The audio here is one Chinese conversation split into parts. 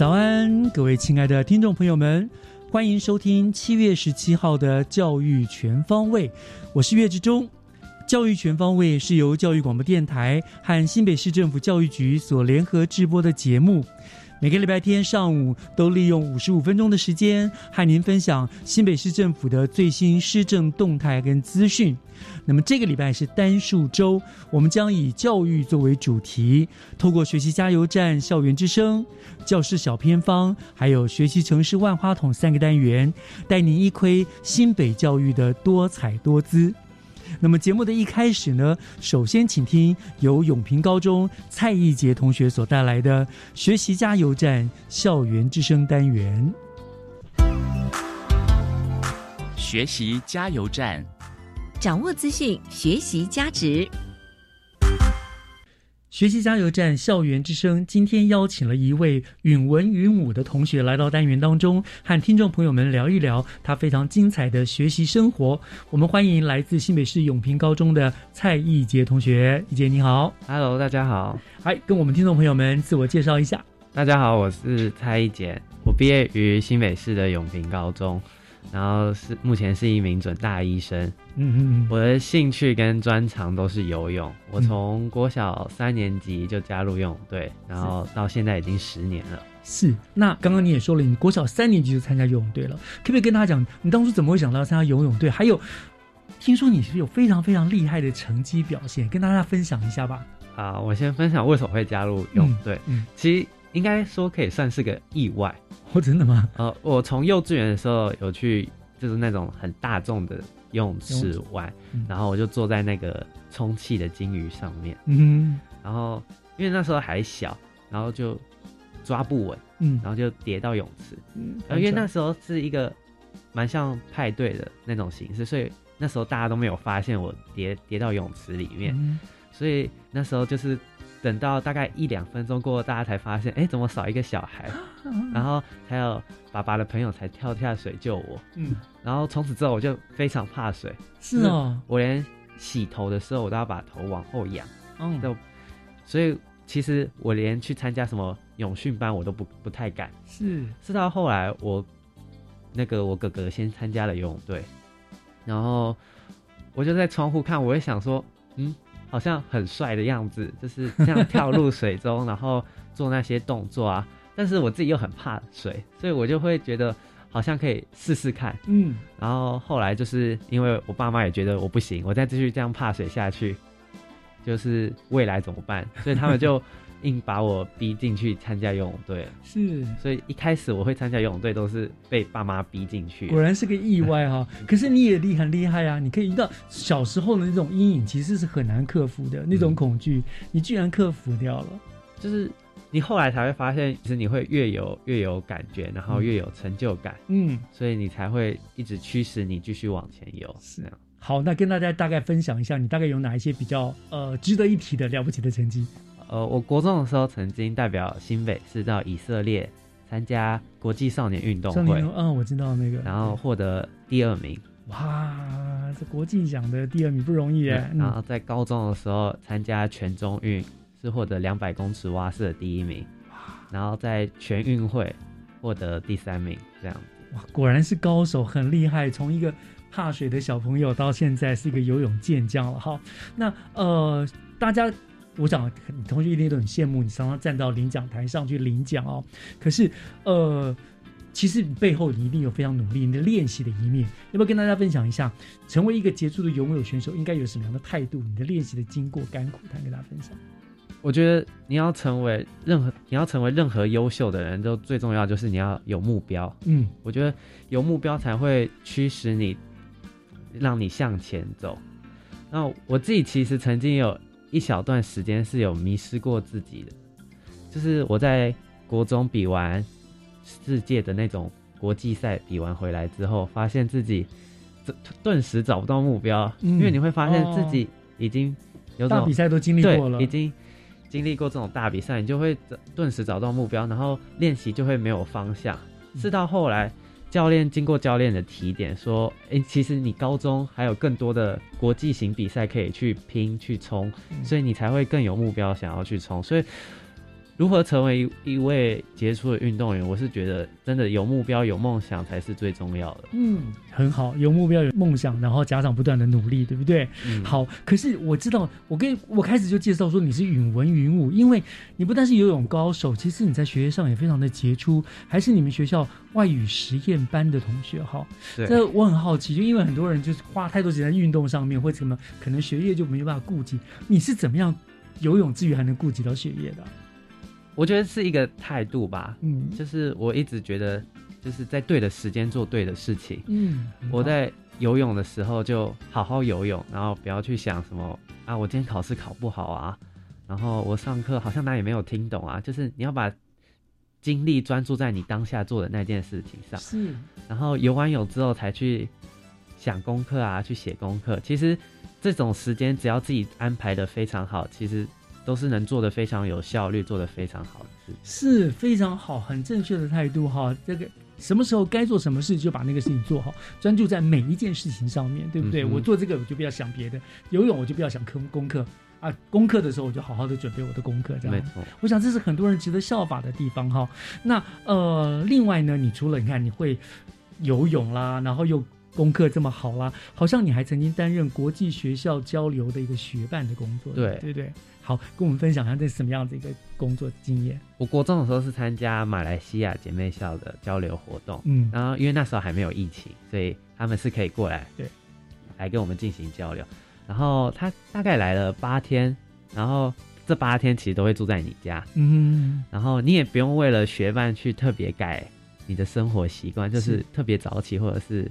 早安，各位亲爱的听众朋友们，欢迎收听七月十七号的《教育全方位》，我是岳志忠。教育全方位是由教育广播电台和新北市政府教育局所联合制播的节目。每个礼拜天上午都利用五十五分钟的时间，和您分享新北市政府的最新施政动态跟资讯。那么这个礼拜是单数周，我们将以教育作为主题，透过学习加油站、校园之声、教室小偏方，还有学习城市万花筒三个单元，带您一窥新北教育的多彩多姿。那么节目的一开始呢，首先请听由永平高中蔡义杰同学所带来的“学习加油站校园之声”单元。学习加油站，掌握资讯，学习价值。学习加油站校园之声今天邀请了一位允文允武的同学来到单元当中，和听众朋友们聊一聊他非常精彩的学习生活。我们欢迎来自新北市永平高中的蔡义杰同学，义杰你好。Hello，大家好。来跟我们听众朋友们自我介绍一下。大家好，我是蔡义杰，我毕业于新北市的永平高中，然后是目前是一名准大医生。嗯嗯嗯，我的兴趣跟专长都是游泳，我从国小三年级就加入游泳队，然后到现在已经十年了。是。那刚刚你也说了，你国小三年级就参加游泳队了，可不可以跟大家讲，你当初怎么会想到参加游泳队？还有，听说你是有非常非常厉害的成绩表现，跟大家分享一下吧。啊，我先分享为什么会加入游泳队。嗯，其实应该说可以算是个意外。哦，真的吗？呃，我从幼稚园的时候有去，就是那种很大众的游泳池玩，嗯。然后我就坐在那个充气的金鱼上面，嗯。然后因为那时候还小，然后就抓不稳，嗯。然后就跌到泳池。嗯，然后因为那时候是一个蛮像派对的那种形式，所以那时候大家都没有发现我跌跌到泳池里面，嗯。所以那时候就是等到大概一两分钟过后，大家才发现，哎，怎么少一个小孩？然后还有爸爸的朋友才跳下水救我。嗯，然后从此之后我就非常怕水，是哦，我连洗头的时候我都要把头往后仰，嗯就所以其实我连去参加什么泳训班我都不不太敢。是是到后来我那个我哥哥先参加了游泳队，然后我就在窗户看，我也想说，嗯，好像很帅的样子，就是这样跳入水中，然后做那些动作啊。但是我自己又很怕水，所以我就会觉得好像可以试试看。嗯然后后来就是因为我爸妈也觉得我不行，我再继续这样怕水下去，就是未来怎么办？所以他们就硬把我逼进去参加游泳队。是。所以一开始我会参加游泳队都是被爸妈逼进去。果然是个意外哈、可是你也厉很厉害啊！你可以遇到小时候的那种阴影，其实是很难克服的那种恐惧，你居然克服掉了。就是你后来才会发现，其实你会越游越有感觉，然后越有成就感，嗯，所以你才会一直驱使你继续往前游。是这样。好，那跟大家大概分享一下，你大概有哪一些比较呃值得一提的了不起的成绩？呃，我国中的时候曾经代表新北市到以色列参加国际少年运动会嗯，我知道那个，然后获得第二名。哇，这国际奖的第二名不容易耶。然后在高中的时候参加全中运是获得两百公尺蛙式的第一名，然后在全运会获得第三名，这样子。哇，果然是高手，很厉害。从一个怕水的小朋友到现在是一个游泳健将了哈。那呃，大家，我想你同学一定都很羡慕你，常常站到领奖台上去领奖哦。可是呃，其实你背后你一定有非常努力你的练习的一面，要不要跟大家分享一下？成为一个杰出的游泳选手应该有什么样的态度？你的练习的经过甘苦谈跟大家分享。我觉得你要成为任何你要成为任何优秀的人，都最重要就是你要有目标。嗯，我觉得有目标才会驱使你，让你向前走。那我自己其实曾经有一小段时间是有迷失过自己的，就是我在国中比完世界的那种国际赛比完回来之后，发现自己这顿时找不到目标，嗯。因为你会发现自己已经有种大比赛都经历过了，已经经历过这种大比赛，你就会找顿时找到目标，然后练习就会没有方向。嗯。是到后来，教练经过教练的提点，说：“诶，其实你高中还有更多的国际型比赛可以去拼去冲，嗯所以你才会更有目标想要去冲。”所以。如何成为一一位杰出的运动员？我是觉得真的有目标、有梦想才是最重要的。嗯，很好，有目标、有梦想，然后家长不断的努力，对不对？嗯，好，可是我知道，我跟我开始就介绍说你是允文云武，因为你不但是游泳高手，其实你在学业上也非常的杰出，还是你们学校外语实验班的同学哈。对，这我很好奇，就因为很多人就是花太多时间在运动上面，或者什么，可能学业就没有办法顾及。你是怎么样游泳之余还能顾及到学业的？我觉得是一个态度吧。嗯就是我一直觉得，就是在对的时间做对的事情。嗯，我在游泳的时候就好好游泳，然后不要去想什么啊，我今天考试考不好啊，然后我上课好像哪里没有听懂啊，就是你要把精力专注在你当下做的那件事情上，是然后游完泳之后才去想功课啊，去写功课。其实这种时间只要自己安排的非常好，其实都是能做的非常有效率，做的非常好的事情。是非常好，很正确的态度哈。这个什么时候该做什么事，就把那个事情做好，专注在每一件事情上面，对不对？嗯我做这个我就不要想别的，游泳我就不要想功功课啊，功课的时候我就好好的准备我的功课，这样。没错。我想这是很多人值得效法的地方哈。那呃，另外呢，你除了你看你会游泳啦，然后又功课这么好啦，好像你还曾经担任国际学校交流的一个学办的工作，对对对？好，跟我们分享一下这是什么样的一个工作经验？我国中的时候是参加马来西亚姐妹校的交流活动，嗯然后因为那时候还没有疫情，所以他们是可以过来，对，来跟我们进行交流。然后他大概来了八天，然后这八天其实都会住在你家，嗯，然后你也不用为了学伴去特别改你的生活习惯，就是是特别早起，或者是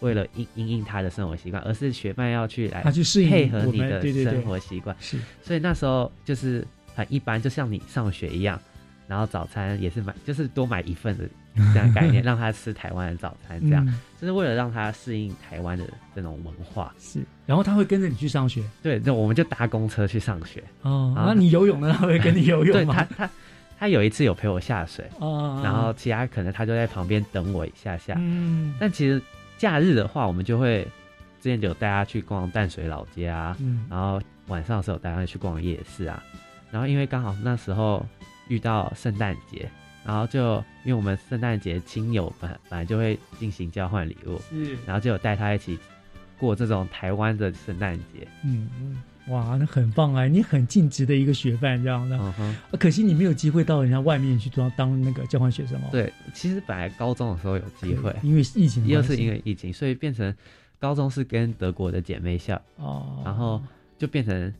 为了应应应他的生活习惯，而是学伴要去来他去适应配合你的生活习惯。是所以那时候就是很一般，就像你上学一样，然后早餐也是买，就是多买一份的这样概念，让他吃台湾的早餐，这样、嗯就是为了让他适应台湾的这种文化。是，然后他会跟着你去上学对，那我们就搭公车去上学。哦。那你游泳呢？他会跟你游泳吗？他他他有一次有陪我下水，哦，然后其他可能他就在旁边等我一下下。嗯但其实假日的话，我们就会之前就有带他去逛淡水老街啊，嗯。然后晚上的时候带他去逛夜市啊，然后因为刚好那时候遇到圣诞节，然后就因为我们圣诞节亲友本本来就会进行交换礼物，是。然后就有带他一起过这种台湾的圣诞节。嗯嗯，哇，那很棒哎，你很尽职的一个学伴这样的。嗯哼，啊可惜你没有机会到人家外面去当当那个交换学生哦。，对，其实本来高中的时候有机会，因为疫情的又是因为疫情，所以变成高中是跟德国的姐妹校，哦，然后就变成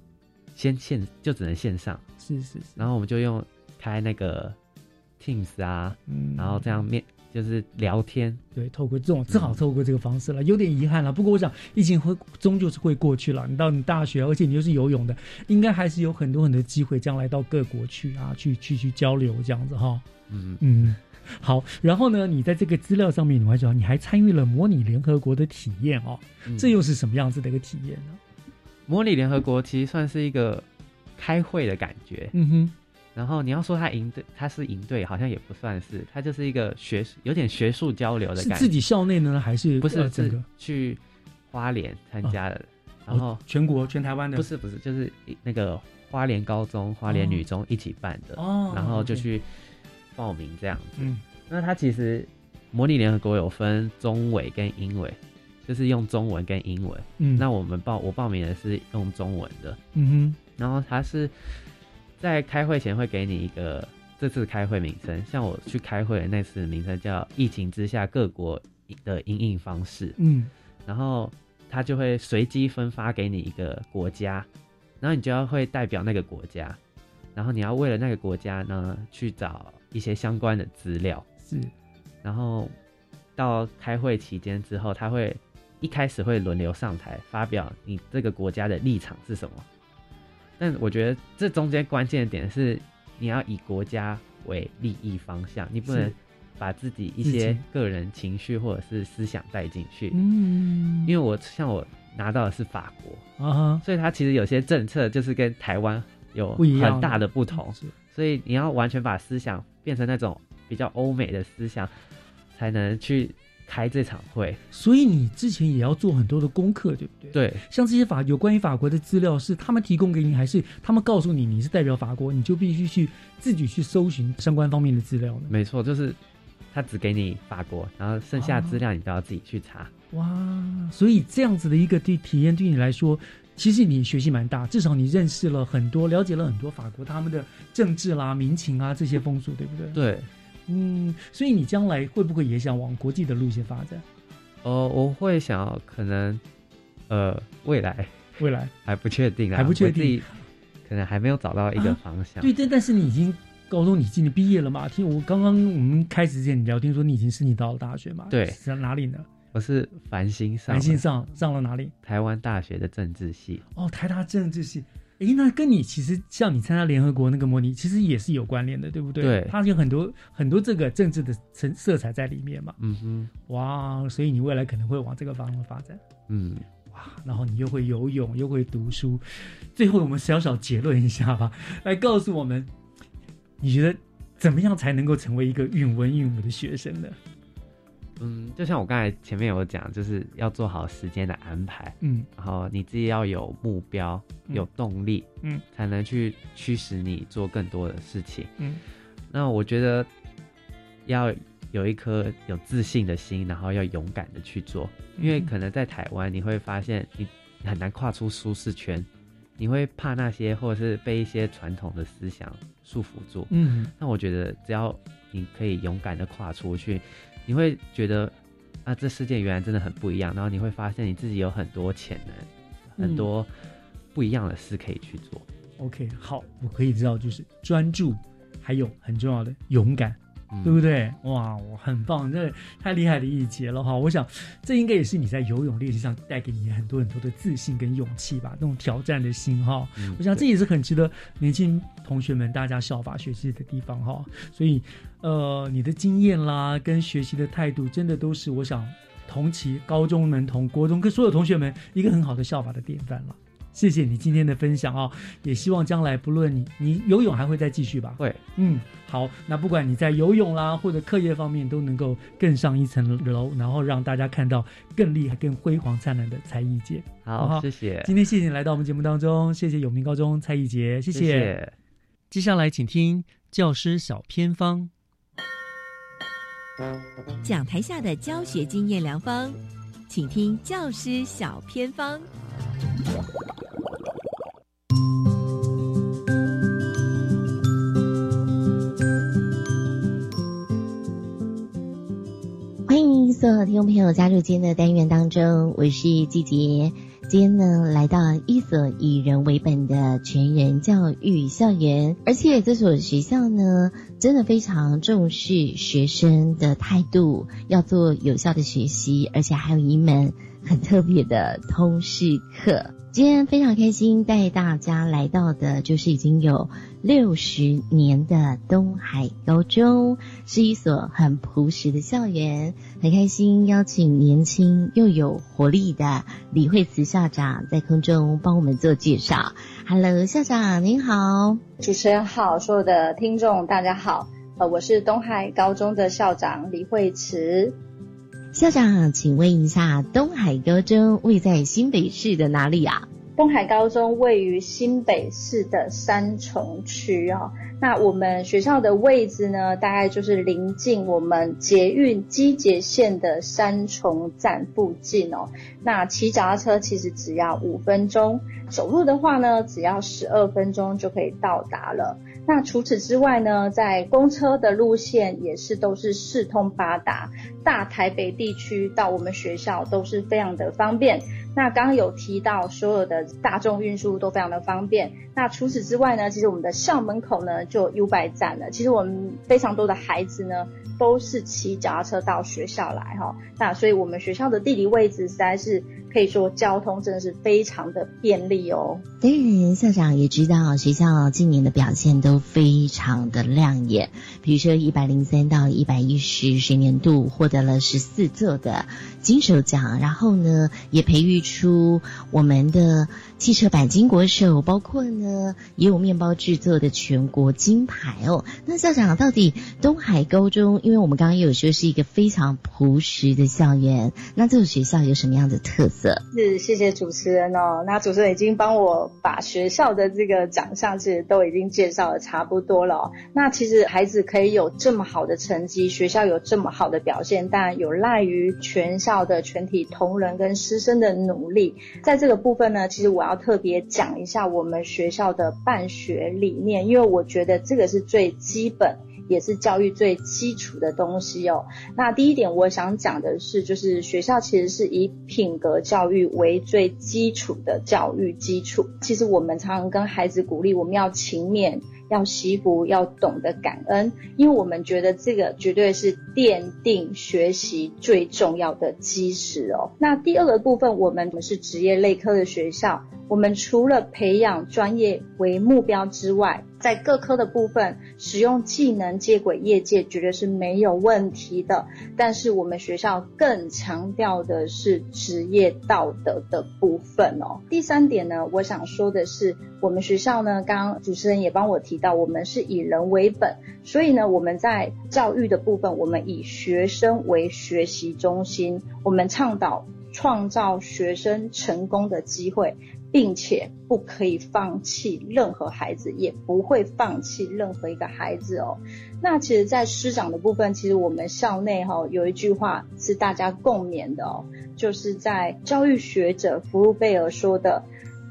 先线就只能线上，是是是，然后我们就用开那个 Teams 啊，嗯。然后这样面就是聊天，对，透过这种正好透过这个方式了，有点遗憾了。不过我想疫情会终究是会过去了。你到你大学，而且你又是游泳的，应该还是有很多很多机会，将来到各国去啊，去去去交流这样子哈。嗯，嗯，好。然后呢，你在这个资料上面，你还讲你还参与了模拟联合国的体验哦，嗯这又是什么样子的一个体验呢？模拟联合国其实算是一个开会的感觉。嗯哼，然后你要说他营队，他是营队，好像也不算是，他就是一个学有点学术交流的感觉。是自己校内呢，还是不是是？去花莲参加的，然然后哦全国全台湾的不是不是，就是那个花莲高中、花莲女中一起办的，哦，然后就去报名这样子。嗯那他其实模拟联合国有分中委跟英委，就是用中文跟英文。嗯，那我们报我报名的是用中文的，嗯哼然后他是在开会前会给你一个这次开会名称，像我去开会的那次名称叫“疫情之下各国的应应方式，嗯”，然后他就会随机分发给你一个国家，然后你就要会代表那个国家，然后你要为了那个国家呢去找一些相关的资料，是。然后到开会期间之后，他会一开始会轮流上台发表你这个国家的立场是什么。但我觉得这中间关键点是你要以国家为利益方向，你不能把自己一些个人情绪或者是思想带进去。嗯，因为我像我拿到的是法国，啊哈所以它其实有些政策就是跟台湾有很大的不同。是所以你要完全把思想变成那种比较欧美的思想，才能去开这场会。所以你之前也要做很多的功课，对不对？。对，像这些法有关于法国的资料，是他们提供给你，还是他们告诉你你是代表法国，你就必须去自己去搜寻相关方面的资料呢？没错，就是他只给你法国，然后剩下资料你都要自己去查。哇，所以这样子的一个对体验对你来说，其实你学习蛮大，至少你认识了很多，了解了很多法国他们的政治啦、民情啊这些风俗，对不对？。对，嗯，所以你将来会不会也想往国际的路线发展？呃，我会想要可能，呃，未来未来还不确定啊，还不确定可能还没有找到一个方向。对，但但是你已经高中，你今年毕业了嘛？听我刚刚我们开始之前你聊天说你已经申请到了大学嘛？对是在哪里呢？我是繁星上繁星上上了哪里？台湾大学的政治系。哦，台大政治系。诶，那跟你其实像你参加联合国那个模拟，其实也是有关联的，对不对？对它有很多很多这个政治的层色彩在里面嘛。嗯哼，哇，所以你未来可能会往这个方向发展。嗯，哇，然后你又会游泳，又会读书，最后我们小小结论一下吧，来告诉我们，你觉得怎么样才能够成为一个韵文韵武的学生呢？嗯，就像我刚才前面有讲，就是要做好时间的安排，嗯然后你自己要有目标、嗯有动力，嗯，才能去驱使你做更多的事情。嗯那我觉得要有一颗有自信的心，然后要勇敢的去做，因为嗯可能在台湾你会发现你很难跨出舒适圈，你会怕那些或者是被一些传统的思想束缚住。嗯那我觉得只要你可以勇敢的跨出去，你会觉得啊，这世界原来真的很不一样，然后你会发现你自己有很多潜能，很多不一样的事可以去做。，OK，好，我可以知道就是专注，还有很重要的勇敢。嗯对不对？哇，我很棒，这太厉害的一节了哈！我想这应该也是你在游泳练习上带给你很多很多的自信跟勇气吧，那种挑战的心哈。嗯我想这也是很值得年轻同学们大家效法学习的地方哈。所以，呃，你的经验啦，跟学习的态度，真的都是我想同期高中们同国中跟所有同学们一个很好的效法的典范了。谢谢你今天的分享哦、也希望将来不论你你游泳还会再继续吧。会，嗯，好，那不管你在游泳啦或者课业方面都能够更上一层楼，然后让大家看到更厉害、更辉煌灿烂的才艺界。好好，谢谢，今天谢谢你来到我们节目当中，谢谢永明高中蔡艺杰，谢谢谢。接下来请听教师小偏方。讲台下的教学经验良方，请听教师小偏方。欢迎所有听众朋友加入今天的单元当中，我是季杰。今天呢，来到一所以人为本的全人教育校园，而且这所学校呢，真的非常重视学生的态度，要做有效的学习，而且还有一门很特别的通识课。今天非常开心带大家来到的，就是已经有六十年的东海高中，是一所很朴实的校园。很开心邀请年轻又有活力的李惠慈校长在空中帮我们做介绍。Hello，校长您好。主持人好，所有的听众大家好，呃，我是东海高中的校长李惠慈。校长，请问一下，东海高中位在新北市的哪里啊？东海高中位于新北市的三重区哦。那我们学校的位置呢，大概就是临近我们捷运基捷线的三重站附近哦。那骑脚踏车其实只要五分钟，走路的话呢，只要十二分钟就可以到达了。那除此之外呢，在公车的路线也是都是四通八达，大台北地区到我们学校都是非常的方便。那刚刚有提到所有的大众运输都非常的方便。那除此之外呢，其实我们的校门口呢就 U 拜站了。其实我们非常多的孩子呢都是骑脚踏车到学校来哈。那所以我们学校的地理位置实在是可以说交通真的是非常的便利哦。当然，校长也知道学校今年的表现都非常的亮眼，比如说一百零三到一百一十学年度获得了十四座的金手奖，然后呢也培育。出我们的汽车钣金国手，包括呢也有面包制作的全国金牌哦。那校长到底东海高中，因为我们刚刚有说是一个非常朴实的校园，那这个学校有什么样的特色？是谢谢主持人哦。那主持人已经帮我把学校的这个奖项其实都已经介绍的差不多了。那其实孩子可以有这么好的成绩，学校有这么好的表现，当然有赖于全校的全体同仁跟师生的。努力，在这个部分呢，其实我要特别讲一下我们学校的办学理念，因为我觉得这个是最基本，也是教育最基础的东西哦。那第一点，我想讲的是，就是学校其实是以品格教育为最基础的教育基础。其实我们常常跟孩子鼓励，我们要勤勉。要惜福，要懂得感恩，因为我们觉得这个绝对是奠定学习最重要的基石哦。那第二个部分，我们我们是职业类科的学校，我们除了培养专业为目标之外，在各科的部分，使用技能接轨业界绝对是没有问题的。但是我们学校更强调的是职业道德的部分哦。第三点呢，我想说的是，我们学校呢，刚刚主持人也帮我提到，我们是以人为本，所以呢，我们在教育的部分，我们以学生为学习中心，我们倡导创造学生成功的机会。并且不可以放弃任何孩子，也不会放弃任何一个孩子哦。那其实，在师长的部分，其实我们校内哈有一句话是大家共勉的哦，就是在教育学者福禄贝尔说的：“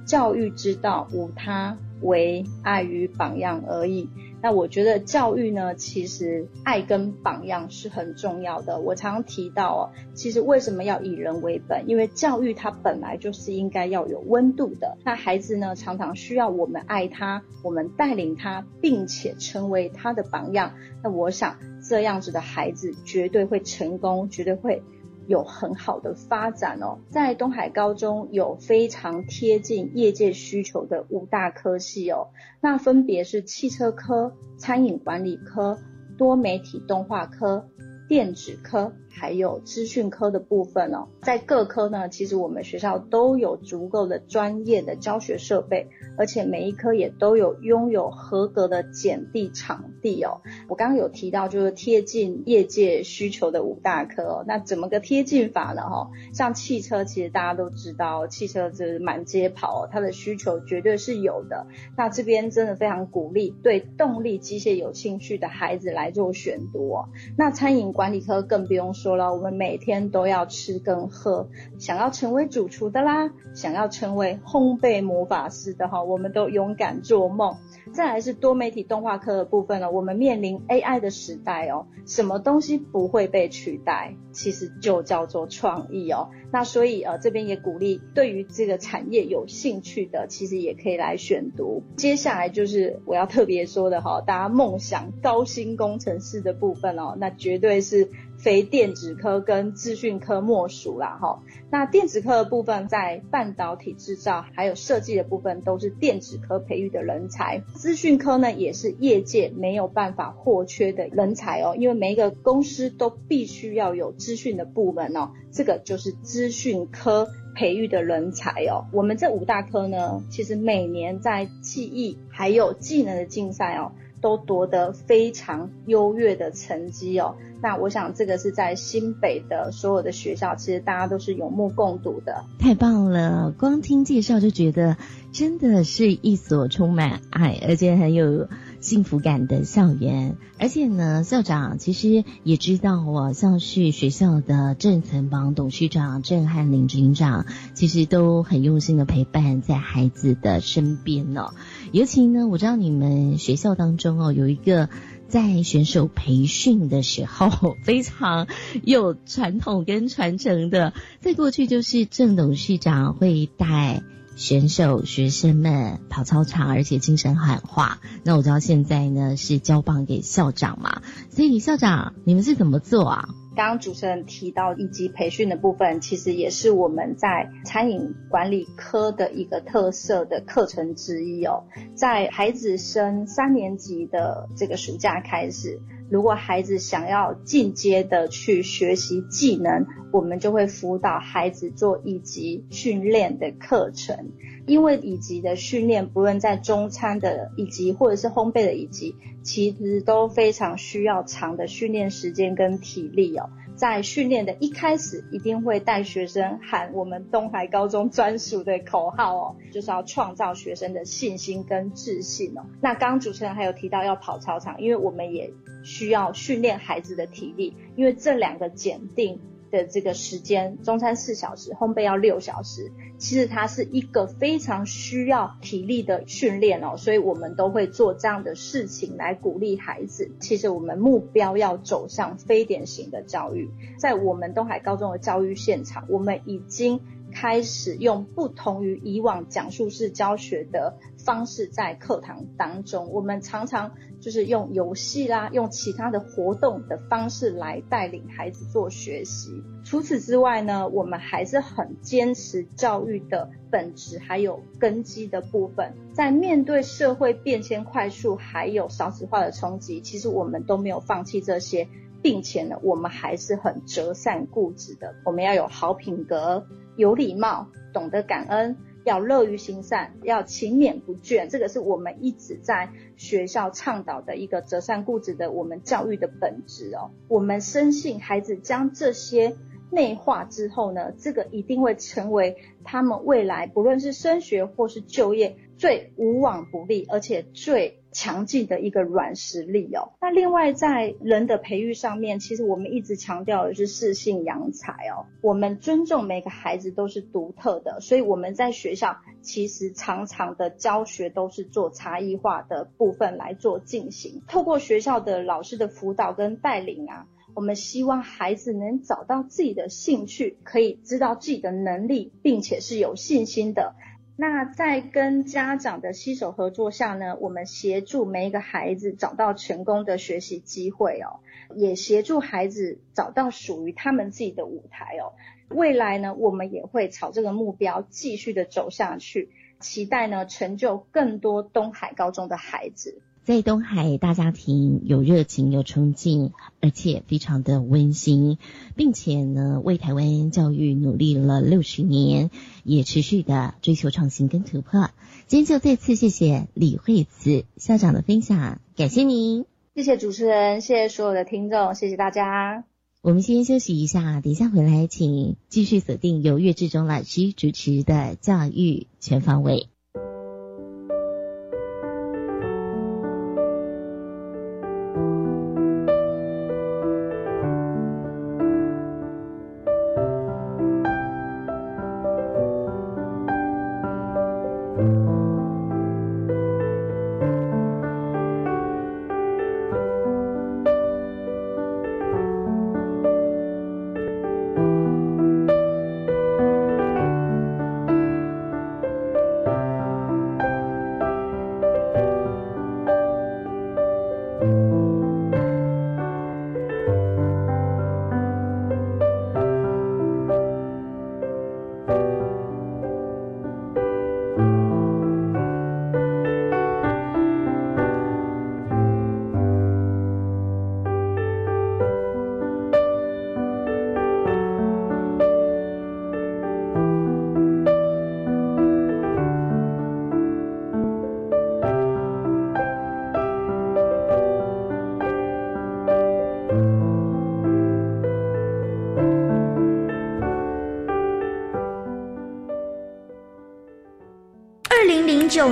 教育之道无他，唯爱与榜样而已。”那我觉得教育呢，其实爱跟榜样是很重要的。我常常提到哦，其实为什么要以人为本？因为教育它本来就是应该要有温度的。那孩子呢，常常需要我们爱他，我们带领他，并且成为他的榜样。那我想这样子的孩子绝对会成功，绝对会。有很好的发展哦，在东海高中有非常贴近业界需求的五大科系哦，那分别是汽车科、餐饮管理科、多媒体动画科、电子科。还有资讯科的部分哦，在各科呢，其实我们学校都有足够的专业的教学设备，而且每一科也都有拥有合格的简地场地哦。我刚刚有提到，就是贴近业界需求的五大科哦。那怎么个贴近法呢？哈，像汽车，其实大家都知道，汽车就是满街跑，它的需求绝对是有的。那这边真的非常鼓励对动力机械有兴趣的孩子来做选读哦。那餐饮管理科更不用说。了，我们每天都要吃跟喝，想要成为主厨的啦，想要成为烘焙魔法师的哈，我们都勇敢做梦。再来是多媒体动画科的部分了，我们面临 AI 的时代哦，什么东西不会被取代？其实就叫做创意哦。那所以呃这边也鼓励对于这个产业有兴趣的，其实也可以来选读。接下来就是我要特别说的哈，大家梦想高薪工程师的部分哦，那绝对是。非电子科跟资讯科莫属啦，哈。那电子科的部分，在半导体制造还有设计的部分，都是电子科培育的人才。资讯科呢，也是业界没有办法或缺的人才哦，因为每一个公司都必须要有资讯的部门哦，这个就是资讯科培育的人才哦。我们这五大科呢，其实每年在记忆还有技能的竞赛哦。都夺得非常优越的成绩哦。那我想这个是在新北的所有的学校，其实大家都是有目共睹的。太棒了！光听介绍就觉得真的是一所充满爱，而且很有幸福感的校园。而且呢，校长其实也知道哦，像是学校的郑层帮董事长郑汉林执行长，其实都很用心的陪伴在孩子的身边哦。尤其呢，我知道你们学校当中哦，有一个。在选手培训的时候，非常有传统跟传承的。在过去，就是郑董事长会带选手、学生们跑操场，而且精神喊话。那我知道现在呢是交棒给校长嘛，所以校长，你们是怎么做啊？刚刚主持人提到以及培训的部分，其实也是我们在餐饮管理科的一个特色的课程之一哦。在孩子升三年级的这个暑假开始，如果孩子想要进阶的去学习技能，我们就会辅导孩子做乙级训练的课程。因为乙级的训练，不论在中餐的乙级或者是烘焙的乙级，其实都非常需要长的训练时间跟体力哦。在训练的一开始，一定会带学生喊我们东海高中专属的口号哦，就是要创造学生的信心跟自信哦。那刚刚主持人还有提到要跑操场，因为我们也需要训练孩子的体力，因为这两个检定。的这个时间，中餐四小时，烘焙要六小时，其实它是一个非常需要体力的训练哦，所以我们都会做这样的事情来鼓励孩子。其实我们目标要走向非典型的教育，在我们东海高中的教育现场，我们已经开始用不同于以往讲述式教学的方式在课堂当中，我们常常。就是用游戏啦，用其他的活动的方式来带领孩子做学习。除此之外呢，我们还是很坚持教育的本质还有根基的部分。在面对社会变迁快速还有少子化的冲击，其实我们都没有放弃这些，并且呢，我们还是很折善固执的。我们要有好品格、有礼貌、懂得感恩。要乐于行善，要勤勉不倦，这个是我们一直在学校倡导的一个择善固执的我们教育的本质哦。我们深信孩子将这些内化之后呢，这个一定会成为他们未来不论是升学或是就业最无往不利，而且最。强劲的一个软实力哦。那另外在人的培育上面，其实我们一直强调的是适性扬才哦。我们尊重每个孩子都是独特的，所以我们在学校其实常常的教学都是做差异化的部分来做进行。透过学校的老师的辅导跟带领啊，我们希望孩子能找到自己的兴趣，可以知道自己的能力，并且是有信心的。那在跟家长的携手合作下呢，我们协助每一个孩子找到成功的学习机会哦，也协助孩子找到属于他们自己的舞台哦。未来呢，我们也会朝这个目标继续的走下去，期待呢成就更多东海高中的孩子。在东海大家庭有热情、有冲劲，而且非常的温馨，并且呢为台湾教育努力了六十年，也持续的追求创新跟突破。今天就再次谢谢李惠慈校长的分享，感谢您，谢谢主持人，谢谢所有的听众，谢谢大家。我们先休息一下，等一下回来，请继续锁定由岳志忠老师主持的教育全方位。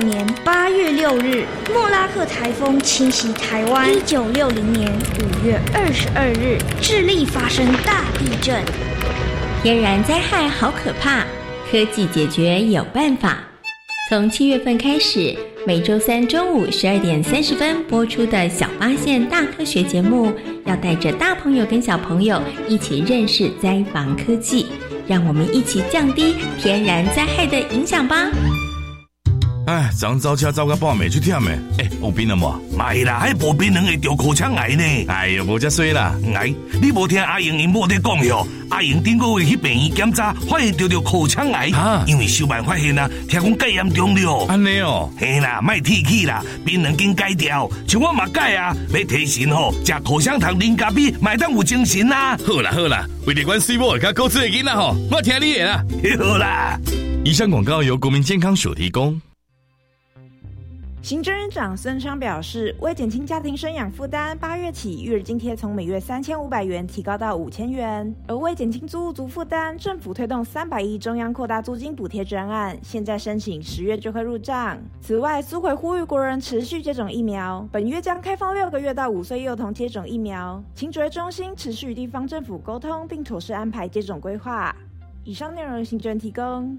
年八月六日，莫拉克台风侵袭台湾。一九六零年五月二十二日，智利发生大地震。天然灾害好可怕，科技解决有办法。从七月份开始，每周三中午十二点三十分播出的《小发现大科学》节目，要带着大朋友跟小朋友一起认识灾防科技，让我们一起降低天然灾害的影响吧。哎，昨早车走到半暝去忝诶！哎，有病了无？没啦，迄无病人会得口腔癌呢。哎呦，无遮衰啦！癌，你无听阿英因某在讲哟？阿英顶个月去病院检查，发现得着口腔癌。啊，因为小办发现啊，听讲介严重了。安尼哦，嘿啦，卖提起啦，病人经改掉，像我嘛改啊，要提神吼，食口香糖、啉咖啡，买当有精神啦。好啦好啦，为了关心我，甲高智的囡仔吼，我听你的啦。好啦，以上广告由国民健康署提供。行政院长孙昌表示，为减轻家庭生养负担，八月起育儿津贴从每月三千五百元提高到五千元。而为减轻租屋族负担，政府推动三百亿中央扩大租金补贴专案，现在申请十月就会入账。此外，苏回呼吁国人持续接种疫苗，本月将开放六个月到五岁幼童接种疫苗。请指挥中心持续与地方政府沟通，并妥善安排接种规划。以上内容，行政提供。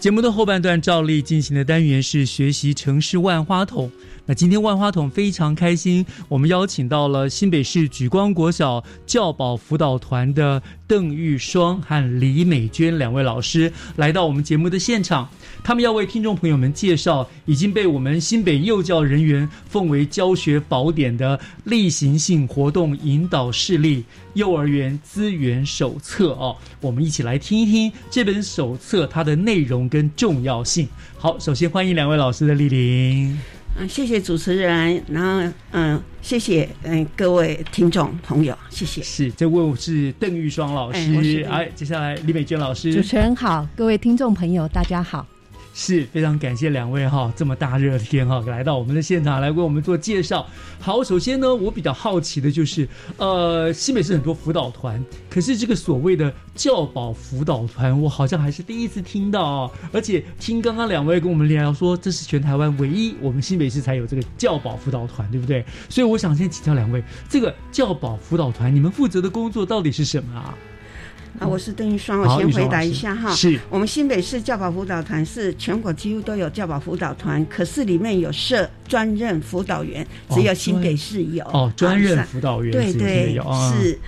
节目的后半段照例进行的单元是学习城市万花筒。那今天万花筒非常开心，我们邀请到了新北市举光国小教保辅导团的邓玉双和李美娟两位老师来到我们节目的现场，他们要为听众朋友们介绍已经被我们新北幼教人员奉为教学宝典的例行性活动引导事例幼儿园资源手册哦，我们一起来听一听这本手册它的内容跟重要性。好，首先欢迎两位老师的莅临。嗯，谢谢主持人，然后嗯，谢谢嗯各位听众朋友，谢谢。是，这位是邓玉双老师，哎，接下来李美娟老师。主持人好，各位听众朋友，大家好。是非常感谢两位哈，这么大热天哈，来到我们的现场来为我们做介绍。好，首先呢，我比较好奇的就是，呃，新北市很多辅导团，可是这个所谓的教保辅导团，我好像还是第一次听到哦。而且听刚刚两位跟我们聊说，这是全台湾唯一我们新北市才有这个教保辅导团，对不对？所以我想先请教两位，这个教保辅导团，你们负责的工作到底是什么啊？啊，我是邓玉双，我先回答一下哈。是，我们新北市教保辅导团是全国几乎都有教保辅导团，可是里面有设专任辅导员，只有新北市有。哦，专任辅导员，对对，是。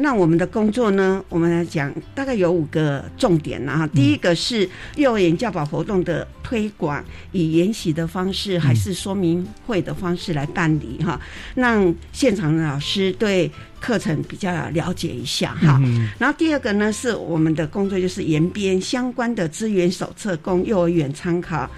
那我们的工作呢？我们来讲，大概有五个重点呢。哈，第一个是幼儿园教保活动的推广，以研习的方式还是说明会的方式来办理哈，让现场的老师对课程比较了解一下哈。然后第二个呢，是我们的工作就是延编相关的资源手册供幼儿园参考，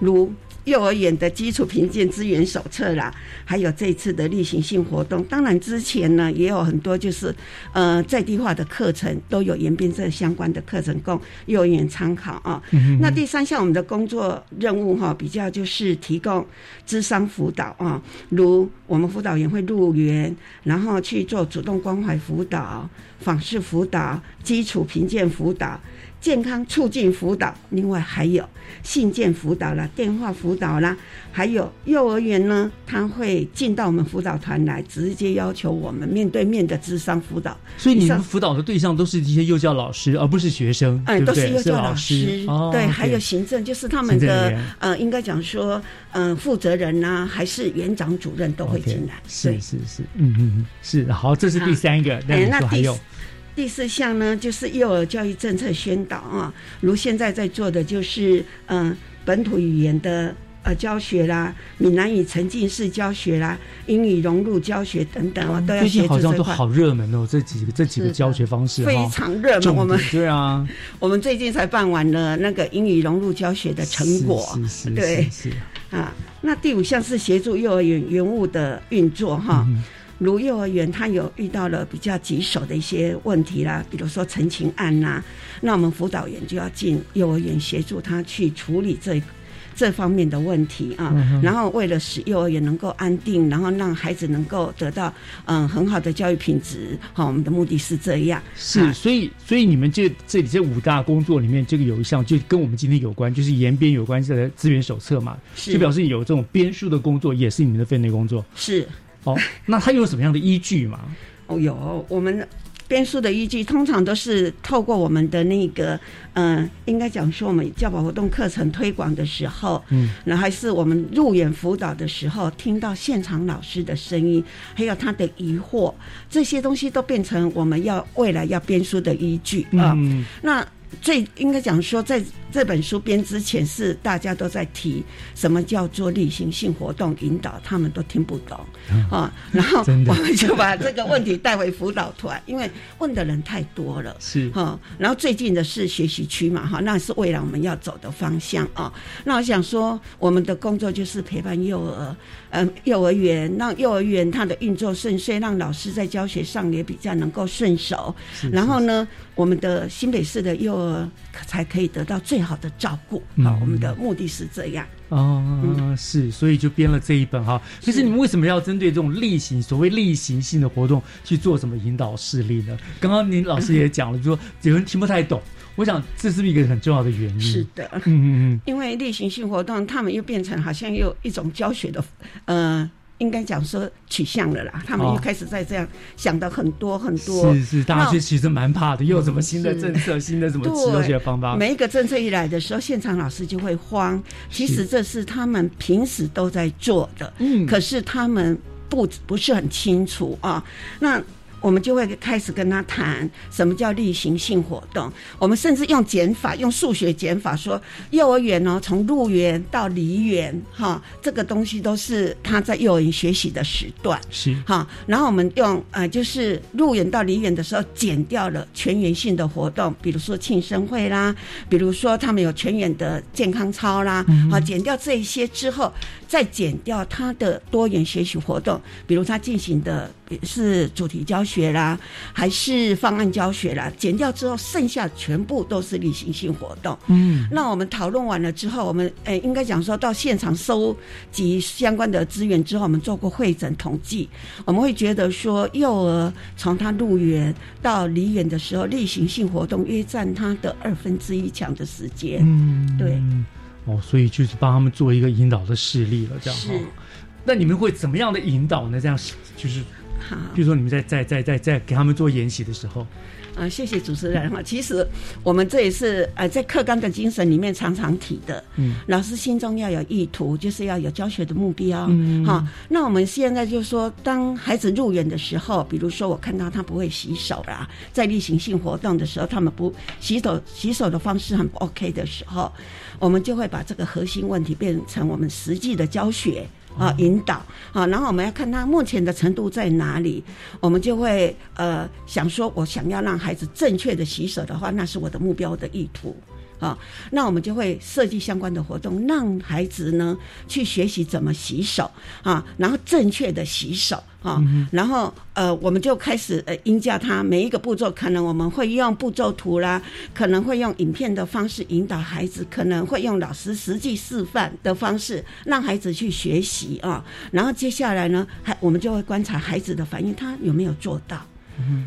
如。幼儿园的基础评鉴资源手册啦，还有这次的例行性活动。当然之前呢，也有很多就是呃在地化的课程，都有延边这相关的课程供幼儿园参考啊。那第三项我们的工作任务哈，比较就是提供智商辅导啊，如我们辅导员会入园，然后去做主动关怀辅导、访视辅导、基础评鉴辅导。健康促进辅导，另外还有信件辅导啦、电话辅导啦，还有幼儿园呢，他会进到我们辅导团来，直接要求我们面对面的智商辅导。所以你们辅导的对象都是一些幼教老师，而不是学生，哎，都是幼教老师。哦，对，还有行政，就是他们的呃，应该讲说，嗯，负责人呐，还是园长、主任都会进来。是是是，嗯嗯嗯，是好，这是第三个。那你说还有？第四项呢，就是幼儿教育政策宣导啊，如现在在做的就是嗯本土语言的呃教学啦，闽南语沉浸式教学啦，英语融入教学等等啊，都要最近好像都好热门哦，这几个这几个教学方式非常热门。我们对啊，我们最近才办完了那个英语融入教学的成果，对啊。那第五项是协助幼儿园园务的运作哈。如幼儿园，他有遇到了比较棘手的一些问题啦，比如说陈情案呐，那我们辅导员就要进幼儿园协助他去处理这这方面的问题啊。然后为了使幼儿园能够安定，然后让孩子能够得到嗯很好的教育品质，好，我们的目的是这样。是，所以所以你们这这里这五大工作里面，这个有一项就跟我们今天有关，就是延边有关的资源手册嘛，就表示有这种编书的工作也是你们的分内工作。是。哦，那它有什么样的依据吗？哦，有我们编书的依据，通常都是透过我们的那个，嗯，应该讲说我们教保活动课程推广的时候，嗯，那还是我们入园辅导的时候，听到现场老师的声音，还有他的疑惑，这些东西都变成我们要未来要编书的依据啊。那最应该讲说在。这本书编之前是大家都在提什么叫做例行性活动引导，他们都听不懂啊。然后 我们就把这个问题带回辅导团，因为问的人太多了。是哈。然后最近的是学习区嘛，哈，那是未来我们要走的方向啊。那我想说，我们的工作就是陪伴幼儿，嗯，幼儿园让幼儿园它的运作顺遂，让老师在教学上也比较能够顺手。然后呢，我们的新北市的幼儿才可以得到最。好的照顾，好，我们的目的是这样。哦，是，所以就编了这一本哈。其实你们为什么要针对这种例行所谓例行性的活动去做什么引导事例呢？刚刚您老师也讲了，就说有人听不太懂。我想这是一个很重要的原因。是的，嗯嗯嗯，因为例行性活动，他们又变成好像又一种教学的，呃。应该讲说取向了啦，他们又开始在这样想的很多很多。是是，大家其实蛮怕的，又有什么新的政策、新的什么教学方法？每一个政策一来的时候，现场老师就会慌。其实这是他们平时都在做的，嗯，可是他们不不是很清楚啊。那。我们就会开始跟他谈什么叫例行性活动。我们甚至用减法，用数学减法说，幼儿园哦，从入园到离园，哈，这个东西都是他在幼儿园学习的时段，是哈。然后我们用呃，就是入园到离园的时候，减掉了全员性的活动，比如说庆生会啦，比如说他们有全员的健康操啦，好，减掉这一些之后，再减掉他的多元学习活动，比如他进行的。是主题教学啦，还是方案教学啦？减掉之后，剩下全部都是例行性活动。嗯，那我们讨论完了之后，我们诶，应该讲说到现场收集相关的资源之后，我们做过会诊统计，我们会觉得说，幼儿从他入园到离园的时候，例行性活动约占他的二分之一强的时间。嗯，对。哦，所以就是帮他们做一个引导的事例了，这样。是。那你们会怎么样的引导呢？这样就是。好，比如说你们在在在在在给他们做演习的时候，啊，谢谢主持人哈。其实我们这也是呃在课纲的精神里面常常提的，嗯，老师心中要有意图，就是要有教学的目标，嗯，好。那我们现在就说，当孩子入园的时候，比如说我看到他不会洗手啦，在例行性活动的时候，他们不洗手洗手的方式很不 OK 的时候，我们就会把这个核心问题变成我们实际的教学。啊，引导啊，然后我们要看他目前的程度在哪里，我们就会呃想说，我想要让孩子正确的洗手的话，那是我的目标的意图啊，那我们就会设计相关的活动，让孩子呢去学习怎么洗手啊，然后正确的洗手。啊，然后呃，我们就开始呃，引教他每一个步骤，可能我们会用步骤图啦，可能会用影片的方式引导孩子，可能会用老师实际示范的方式让孩子去学习啊。然后接下来呢，还我们就会观察孩子的反应，他有没有做到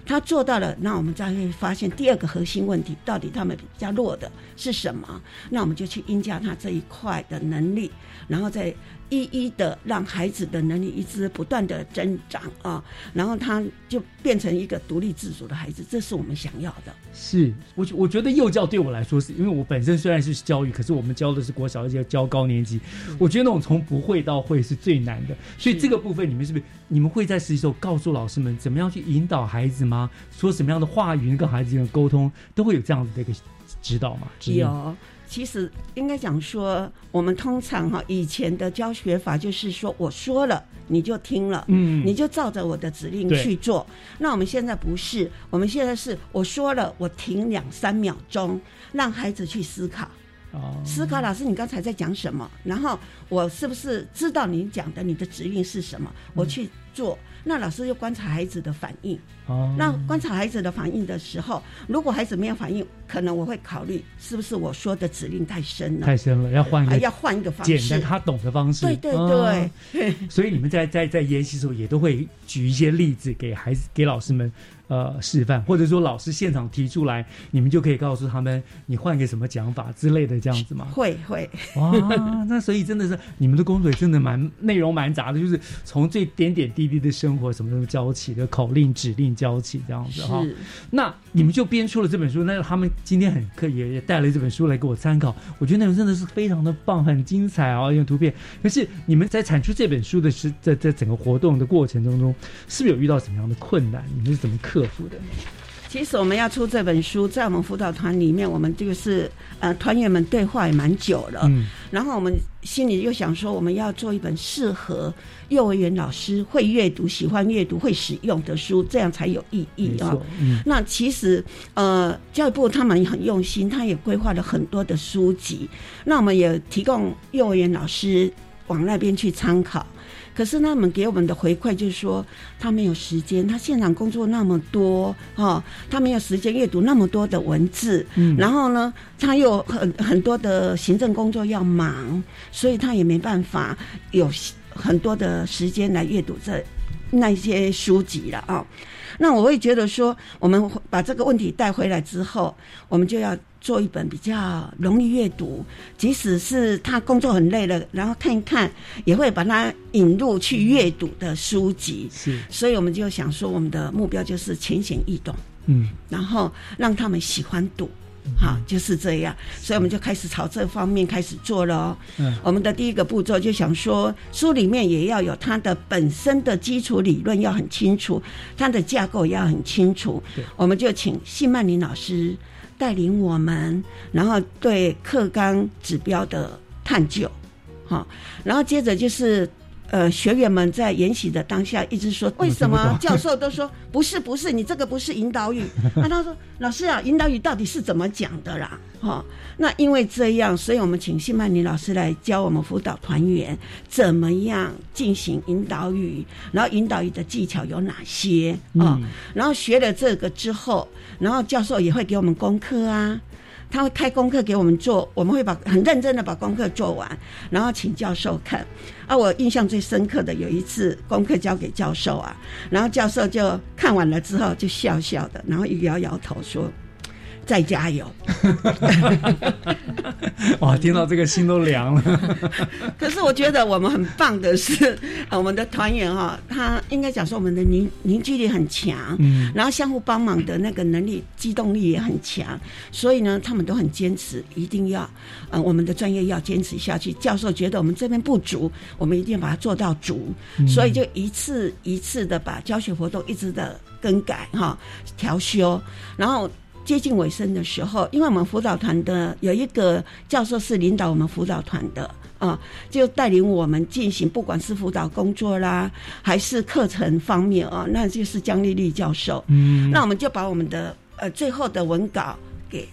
他做到了，那我们再会发现第二个核心问题，到底他们比较弱的是什么？那我们就去应加他这一块的能力，然后再一一的让孩子的能力一直不断的增长啊，然后他就变成一个独立自主的孩子，这是我们想要的。是我我觉得幼教对我来说，是因为我本身虽然是教育，可是我们教的是国小，而且教高年级。我觉得那种从不会到会是最难的，所以这个部分你们是不是你们会在实习时候告诉老师们怎么样去引导孩子吗？说什么样的话语跟孩子的沟通，都会有这样子的一个指导吗？有。其实应该讲说，我们通常哈以前的教学法就是说，我说了你就听了，嗯，你就照着我的指令去做。那我们现在不是，我们现在是我说了，我停两三秒钟，让孩子去思考。哦，思考老师，你刚才在讲什么？然后我是不是知道你讲的？你的指令是什么？我去做。那老师就观察孩子的反应。哦，那观察孩子的反应的时候，如果孩子没有反应，可能我会考虑是不是我说的指令太深了，太深了，要换一个，要换一个方式，简单他懂的方式。对对对。所以你们在在在研习的时候，也都会举一些例子给孩子、给老师们呃示范，或者说老师现场提出来，你们就可以告诉他们，你换个什么讲法之类的，这样子吗？会会。哇，那所以真的是你们的工作真的蛮内容蛮杂的，就是从最点点滴滴的生活什么什么教起的口令指令教起这样子。是，那你们就编出了这本书。那他们今天很刻意也带了这本书来给我参考。我觉得内容真的是非常的棒，很精彩啊，用图片。可是你们在产出这本书的时，在在整个活动的过程当中，是不是有遇到什么样的困难？你们是怎么克服的？其实我们要出这本书，在我们辅导团里面，我们就是呃团员们对话也蛮久了。嗯，然后我们心里又想说，我们要做一本适合幼儿园老师会阅读、喜欢阅读、会使用的书，这样才有意义啊。嗯，那其实呃教育部他们很用心，他也规划了很多的书籍，那我们也提供幼儿园老师往那边去参考。可是他们给我们的回馈就是说，他没有时间，他现场工作那么多哈，他没有时间阅读那么多的文字，嗯，然后呢，他又很很多的行政工作要忙，所以他也没办法有很多的时间来阅读这那些书籍了啊。那我会觉得说，我们把这个问题带回来之后，我们就要。做一本比较容易阅读，即使是他工作很累了，然后看一看，也会把它引入去阅读的书籍。是，所以我们就想说，我们的目标就是浅显易懂，嗯，然后让他们喜欢读，好，就是这样。所以我们就开始朝这方面开始做了。嗯，我们的第一个步骤就想说，书里面也要有它的本身的基础理论要很清楚，它的架构也要很清楚。我们就请谢曼玲老师。带领我们，然后对课纲指标的探究，好，然后接着就是。呃，学员们在研习的当下一直说，为什么 教授都说不是不是，你这个不是引导语？那他说，老师啊，引导语到底是怎么讲的啦？哈，那因为这样，所以我们请谢曼妮老师来教我们辅导团员怎么样进行引导语，然后引导语的技巧有哪些啊？然后学了这个之后，然后教授也会给我们功课啊。他会开功课给我们做，我们会把很认真的把功课做完，然后请教授看。啊，我印象最深刻的有一次功课交给教授啊，然后教授就看完了之后就笑笑的，然后摇摇头说。再加油！哇，听到这个心都凉了。可是我觉得我们很棒的是，我们的团员哈，他应该讲说我们的凝凝聚力很强，嗯，然后相互帮忙的那个能力、机动力也很强，所以呢，他们都很坚持，一定要，嗯，我们的专业要坚持下去。教授觉得我们这边不足，我们一定要把它做到足，所以就一次一次的把教学活动一直的更改哈、调修，然后。接近尾声的时候，因为我们辅导团的有一个教授是领导我们辅导团的啊，就带领我们进行，不管是辅导工作啦，还是课程方面啊，那就是江丽丽教授。嗯，那我们就把我们的呃最后的文稿给。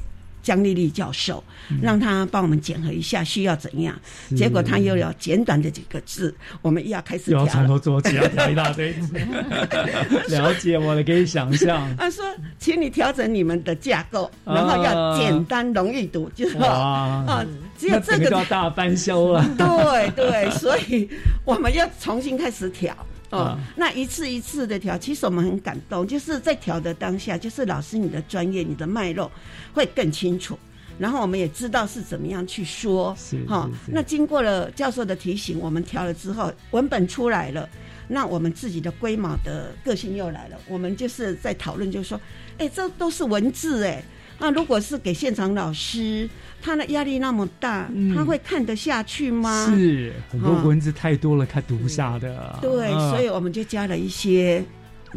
江丽丽教授让他帮我们检核一下需要怎样，结果他又要简短的几个字，我们又要开始要从头做起，要调一大堆。了解，我的可以想象。他说：“请你调整你们的架构，然后要简单容易读，就是啊，只有这个要大翻修了。”对对，所以我们要重新开始调。哦，那一次一次的调，其实我们很感动，就是在调的当下，就是老师你的专业、你的脉络会更清楚，然后我们也知道是怎么样去说，哈。那经过了教授的提醒，我们调了之后，文本出来了，那我们自己的龟毛的个性又来了，我们就是在讨论，就是说，哎，这都是文字，哎。那如果是给现场老师，他的压力那么大，他会看得下去吗？是很多文字太多了，他读不下的。对，所以我们就加了一些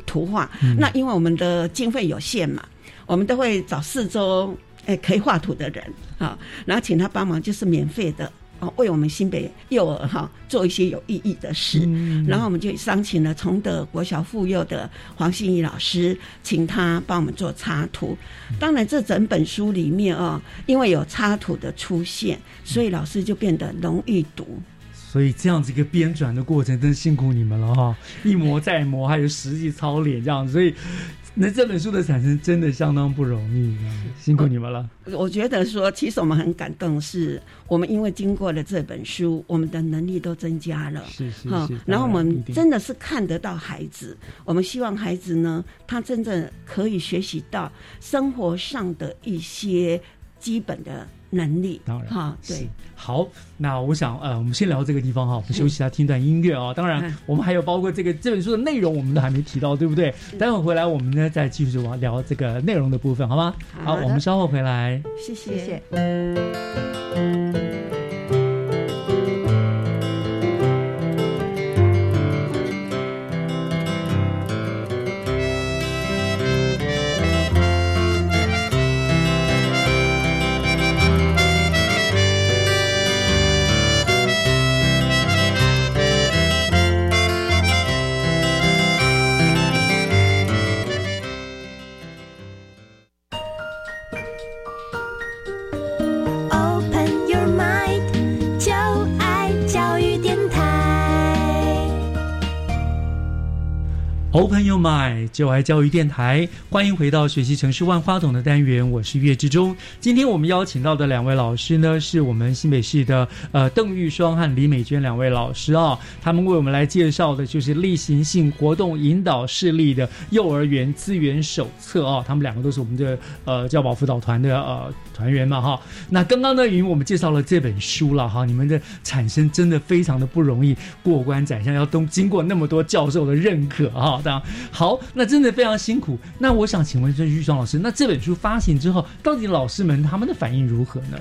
图画。那因为我们的经费有限嘛，我们都会找四周哎可以画图的人啊，然后请他帮忙，就是免费的。为我们新北幼儿哈做一些有意义的事，然后我们就商请了崇德国小妇幼的黄信义老师，请他帮我们做插图。当然，这整本书里面啊，因为有插图的出现，所以老师就变得容易读。所以这样子一个编转的过程，真辛苦你们了哈！一磨再磨，还有实际操练这样，所以。那这本书的产生真的相当不容易，辛苦你们了。我觉得说，其实我们很感动，是我们因为经过了这本书，我们的能力都增加了。是是是。然后我们真的是看得到孩子，我们希望孩子呢，他真正可以学习到生活上的一些基本的。能力当然哈对好，那我想呃，我们先聊这个地方哈，我们休息一下，听段音乐啊。当然，我们还有包括这个这本书的内容，我们都还没提到，对不对？待会回来我们呢再继续往聊这个内容的部分，好吗？好，我们稍后回来。谢谢谢谢。就爱教育电台，欢迎回到学习城市万花筒的单元，我是岳志忠。今天我们邀请到的两位老师呢，是我们新北市的呃邓玉双和李美娟两位老师啊，他们为我们来介绍的就是例行性活动引导视力的幼儿园资源手册啊，他们两个都是我们的呃教保辅导团的呃团员嘛哈。那刚刚呢，因为我们介绍了这本书了哈，你们的产生真的非常的不容易，过关斩将要都经过那么多教授的认可哈。当好，那真的非常辛苦。那我想请问郑玉双老师，那这本书发行之后，到底老师们他们的反应如何呢？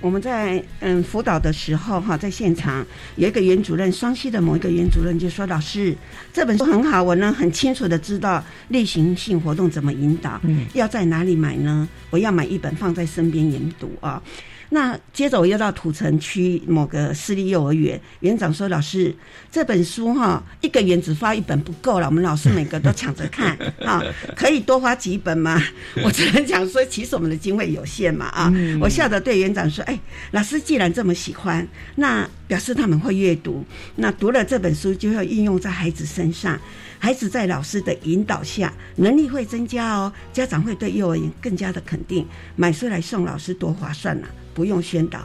我们在嗯辅导的时候哈，在现场有一个原主任，双溪的某一个原主任就说：“老师，这本书很好，我呢很清楚的知道例行性活动怎么引导，嗯，要在哪里买呢？我要买一本放在身边研读啊。”那接着我又到土城区某个私立幼儿园，园长说：“老师，这本书哈，一个园只发一本不够了，我们老师每个都抢着看 啊，可以多发几本吗？” 我只能讲说，其实我们的经费有限嘛啊。我笑着对园长说：“哎，老师既然这么喜欢，那表示他们会阅读，那读了这本书就要应用在孩子身上。”孩子在老师的引导下，能力会增加哦。家长会对幼儿园更加的肯定，买书来送老师多划算呐！不用宣导，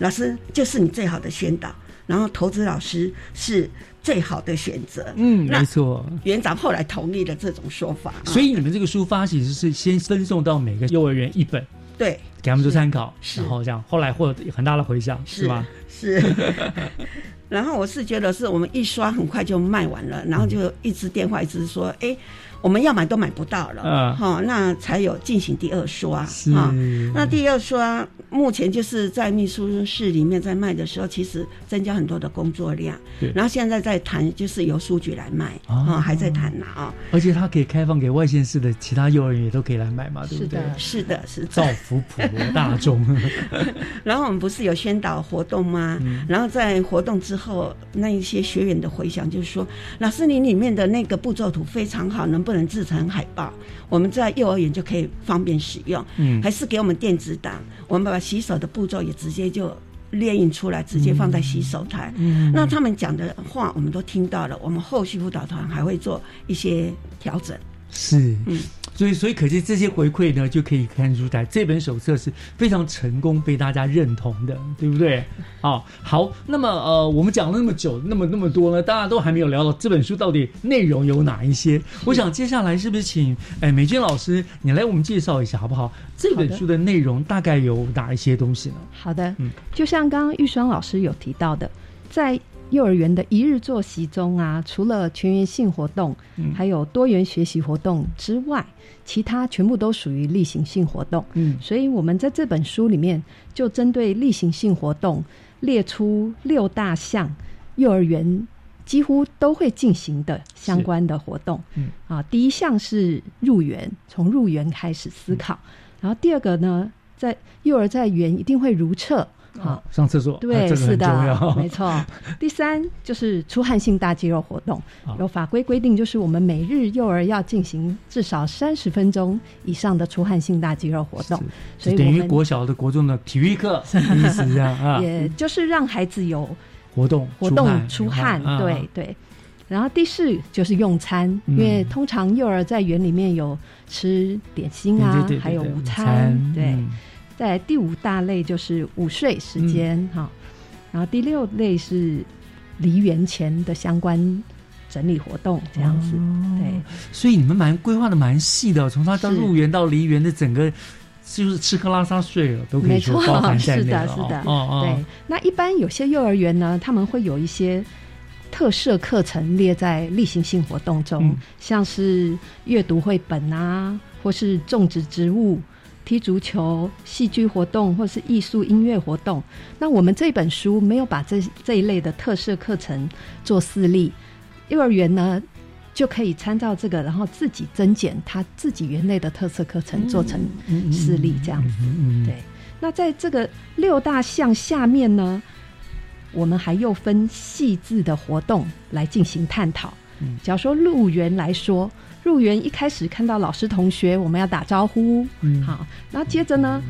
老师就是你最好的宣导。然后投资老师是最好的选择。嗯，没错。园长后来同意了这种说法。所以你们这个书发其实是先分送到每个幼儿园一本，对，给他们做参考，然后这样后来获得很大的回响，是吗？是。然后我是觉得是我们一刷很快就卖完了，然后就一直电话一直说，哎。我们要买都买不到了，哈，那才有进行第二刷啊。那第二刷目前就是在秘书室里面在卖的时候，其实增加很多的工作量。然后现在在谈，就是由书局来卖啊，还在谈呢啊。而且它可以开放给外县市的其他幼儿园也都可以来买嘛，对不对？是的，是造福普罗大众。然后我们不是有宣导活动吗？然后在活动之后，那一些学员的回响就是说，老师你里面的那个步骤图非常好，能不？能制成海报，我们在幼儿园就可以方便使用。嗯，还是给我们电子档，我们把洗手的步骤也直接就列印出来，直接放在洗手台。嗯，那他们讲的话我们都听到了，我们后续辅导团还会做一些调整。是，嗯，所以所以可见这些回馈呢，就可以看出来这本手册是非常成功，被大家认同的，对不对？啊，好，那么呃，我们讲了那么久，那么那么多呢，大家都还没有聊到这本书到底内容有哪一些。我想接下来是不是请哎美娟老师你来我们介绍一下好不好？这本书的内容大概有哪一些东西呢？好的，嗯，就像刚刚玉双老师有提到的，在幼儿园的一日作息中啊，除了全员性活动，嗯，还有多元学习活动之外，其他全部都属于例行性活动。嗯，所以我们在这本书里面就针对例行性活动列出六大项，幼儿园几乎都会进行的相关的活动。嗯，啊，第一项是入园，从入园开始思考，然后第二个呢，在幼儿在园一定会如厕。好，上厕所对，是的，没错。第三就是出汗性大肌肉活动，有法规规定，就是我们每日幼儿要进行至少三十分钟以上的出汗性大肌肉活动，所以等于国小的国中的体育课 意思一样啊，也就是让孩子有活动活动出汗，对对。然后第四就是用餐，因为通常幼儿在园里面有吃点心啊，还有午餐，对。在第五大类就是午睡时间哈，然后第六类是离园前的相关整理活动这样子，对。所以你们蛮规划的蛮细的，从他到入园到离园的整个就是吃喝拉撒睡了都可以说包含在内了。是的，是的，对。那一般有些幼儿园呢，他们会有一些特色课程列在例行性活动中，像是阅读绘本啊，或是种植植物。踢足球、戏剧活动或是艺术音乐活动，那我们这本书没有把这这一类的特色课程做私立，幼儿园呢就可以参照这个，然后自己增减他自己园内的特色课程，做成私立这样子。对，那在这个六大项下面呢，我们还又分细致的活动来进行探讨。假如说入园来说。入园一开始看到老师同学，我们要打招呼，嗯，好。然后接着呢，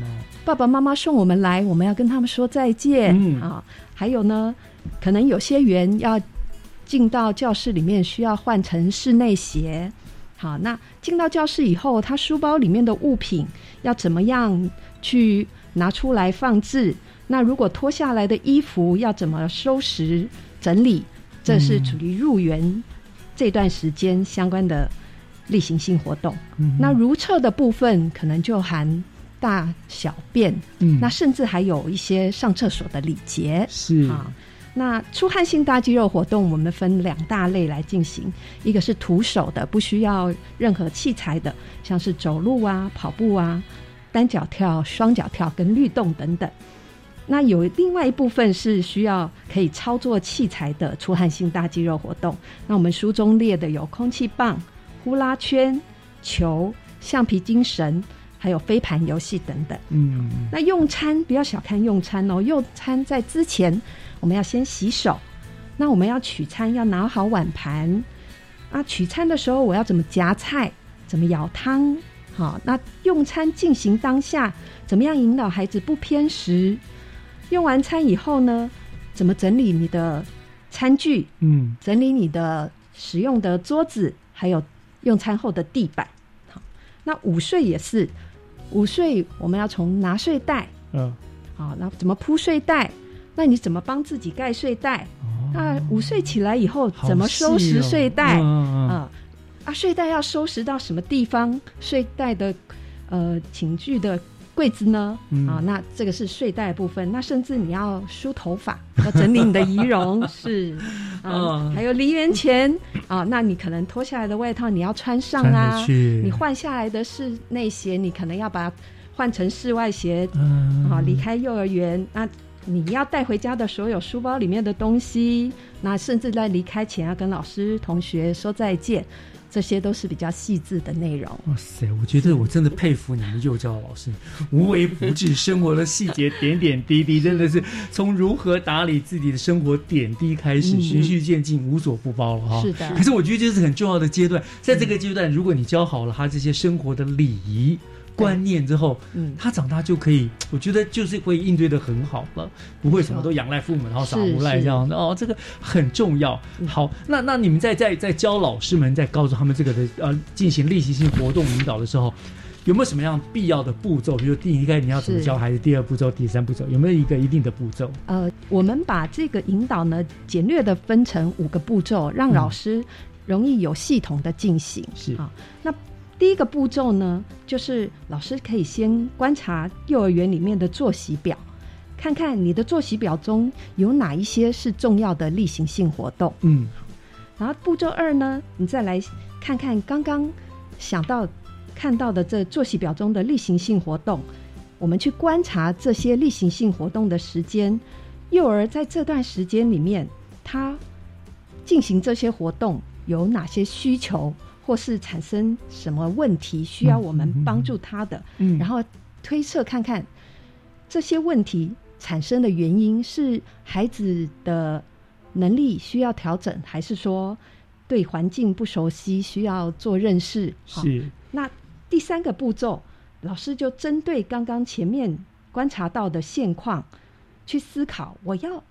爸爸妈妈送我们来，我们要跟他们说再见，嗯，好。还有呢，可能有些园要进到教室里面，需要换成室内鞋，好。那进到教室以后，他书包里面的物品要怎么样去拿出来放置？那如果脱下来的衣服要怎么收拾整理？这是处于入园这段时间相关的。例行性活动，那如厕的部分可能就含大小便，嗯，那甚至还有一些上厕所的礼节，是啊。那出汗性大肌肉活动，我们分两大类来进行，一个是徒手的，不需要任何器材的，像是走路啊、跑步啊、单脚跳、双脚跳跟律动等等。那有另外一部分是需要可以操作器材的出汗性大肌肉活动，那我们书中列的有空气棒。呼啦圈、球、橡皮筋绳，还有飞盘游戏等等。嗯，那用餐不要小看用餐哦。用餐在之前，我们要先洗手。那我们要取餐，要拿好碗盘。啊，取餐的时候我要怎么夹菜？怎么舀汤？好，那用餐进行当下，怎么样引导孩子不偏食？用完餐以后呢，怎么整理你的餐具？嗯，整理你的使用的桌子，还有。用餐后的地板，好，那午睡也是，午睡我们要从拿睡袋，嗯，好，那怎么铺睡袋？那你怎么帮自己盖睡袋？那午睡起来以后怎么收拾睡袋？啊，啊，睡袋要收拾到什么地方？睡袋的呃寝具的。柜子呢？啊，那这个是睡袋部分。那甚至你要梳头发，要整理你的仪容，是啊。还有离园前啊，那你可能脱下来的外套你要穿上啊。你换下来的室内鞋，你可能要把它换成室外鞋。啊，离开幼儿园，那你要带回家的所有书包里面的东西，那甚至在离开前要跟老师同学说再见。这些都是比较细致的内容。哇塞，我觉得我真的佩服你们幼教老师，无微不至，生活的细节点点滴滴，真的是从如何打理自己的生活点滴开始，循序渐进，无所不包了哈。是的。可是我觉得这是很重要的阶段，在这个阶段，如果你教好了他这些生活的礼仪。观念之后，嗯，他长大就可以，我觉得就是会应对的很好了，不会什么都仰赖父母，然后耍无赖这样的哦，这个很重要。好，那那你们在在在教老师们在告诉他们这个的呃进行例行性活动引导的时候，有没有什么样必要的步骤？比如第一个你要怎么教孩子，第二步骤、第三步骤有没有一个一定的步骤？呃，我们把这个引导呢简略的分成五个步骤，让老师容易有系统的进行。是啊，那。第一个步骤呢，就是老师可以先观察幼儿园里面的作息表，看看你的作息表中有哪一些是重要的例行性活动。嗯，然后步骤二呢，你再来看看刚刚想到看到的这作息表中的例行性活动，我们去观察这些例行性活动的时间，幼儿在这段时间里面，他进行这些活动有哪些需求？或是产生什么问题需要我们帮助他的，嗯，然后推测看看这些问题产生的原因是孩子的能力需要调整，还是说对环境不熟悉需要做认识？是。那第三个步骤，老师就针对刚刚前面观察到的现况去思考，我要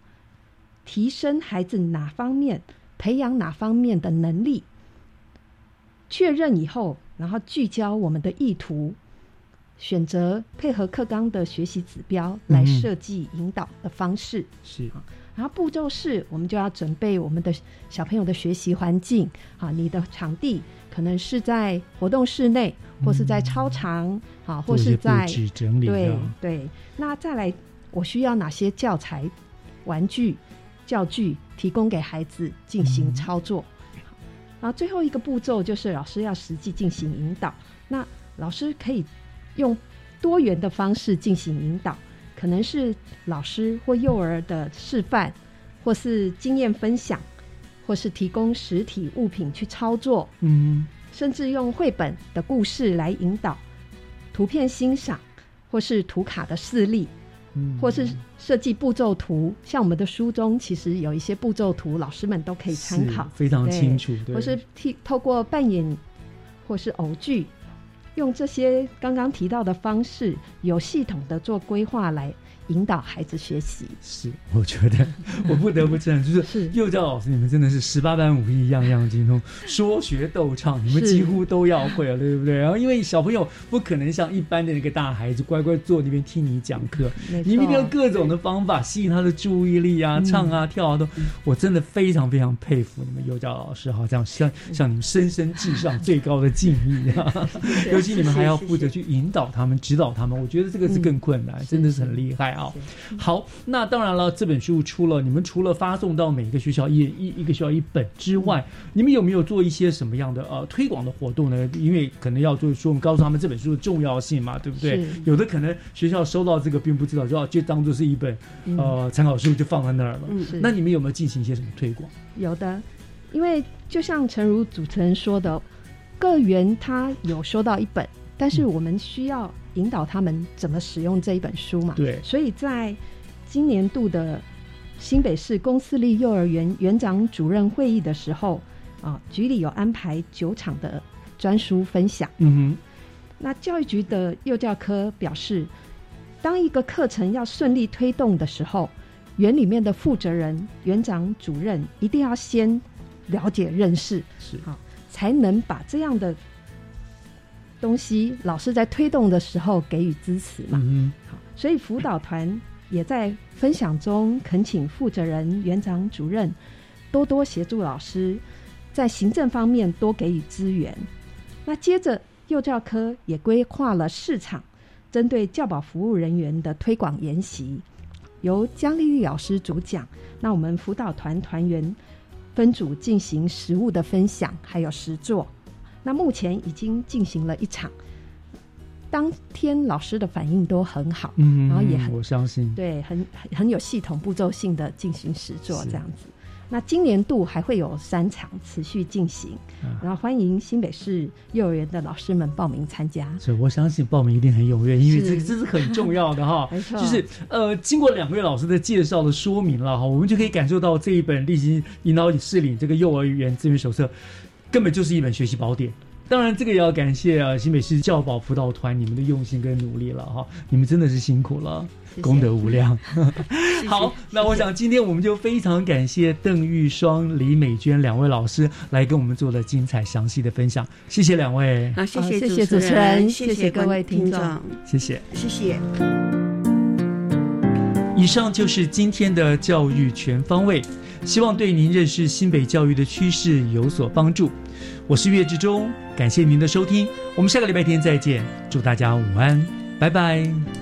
提升孩子哪方面，培养哪方面的能力。确认以后，然后聚焦我们的意图，选择配合课纲的学习指标来设计引导的方式。是啊然后步骤是，我们就要准备我们的小朋友的学习环境啊，你的场地可能是在活动室内，或是在操场啊，或是在整理。对对。那再来，我需要哪些教材、玩具、教具提供给孩子进行操作？然后最后一个步骤就是老师要实际进行引导。那老师可以用多元的方式进行引导，可能是老师或幼儿的示范，或是经验分享，或是提供实体物品去操作，嗯，甚至用绘本的故事来引导，图片欣赏，或是图卡的示例。或是设计步骤图，像我们的书中其实有一些步骤图，老师们都可以参考，非常清楚。或是替透过扮演或是偶剧，用这些刚刚提到的方式，有系统的做规划来。引导孩子学习。是，我觉得 我不得不承认，就是幼教老师，你们真的是十八般武艺，样样精通，说学逗唱，你们几乎都要会了，对不对？然后因为小朋友不可能像一般的那个大孩子乖乖坐那边听你讲课，你们一定要各种的方法吸引他的注意力啊，唱啊跳啊都，我真的非常非常佩服你们幼教老师，好像向向你们深深致上最高的敬意啊！尤其你们还要负责去引导他们、指导他们，我觉得这个是更困难，真的是。很厉害。啊，好，那当然了，这本书出了，你们除了发送到每一个学校一一一个学校一本之外，你们有没有做一些什么样的呃推广的活动呢？因为可能要做说，我们告诉他们这本书的重要性嘛，对不对？有的可能学校收到这个并不知道，就要就当做是一本呃参考书就放在那儿了。嗯，那你们有没有进行一些什么推广？有的，因为就像陈如主持人说的，个园他有收到一本，但是我们需要。引导他们怎么使用这一本书嘛？对，所以在今年度的新北市公私立幼儿园园长主任会议的时候，啊，局里有安排九场的专书分享。嗯哼，那教育局的幼教科表示，当一个课程要顺利推动的时候，园里面的负责人、园长、主任一定要先了解认识，是啊，才能把这样的。东西老师在推动的时候给予支持嘛，好，所以辅导团也在分享中恳请负责人、园长、主任多多协助老师，在行政方面多给予资源。那接着幼教科也规划了市场，针对教保服务人员的推广研习，由江丽丽老师主讲。那我们辅导团团员分组进行实物的分享，还有实作。那目前已经进行了一场，当天老师的反应都很好，嗯，然后也很我相信，对，很很有系统、步骤性的进行实作这样子。那今年度还会有三场持续进行，然后欢迎新北市幼儿园的老师们报名参加。所以我相信报名一定很踊跃，因为这个这是很重要的哈。没错，就是呃，经过两位老师的介绍的说明了哈，我们就可以感受到这一本《立即引导你适领这个幼儿园资源手册》。根本就是一本学习宝典，当然，这个也要感谢啊新北市教保辅导团你们的用心跟努力了哈，你们真的是辛苦了，功德无量。好，那我想今天我们就非常感谢邓玉双、李美娟两位老师来跟我们做了精彩详细的分享，谢谢两位。好，谢谢谢谢主持人，谢谢各位听众，谢谢，谢谢。以上就是今天的教育全方位，希望对您认识新北教育的趋势有所帮助。我是岳志忠，感谢您的收听，我们下个礼拜天再见，祝大家午安，拜拜。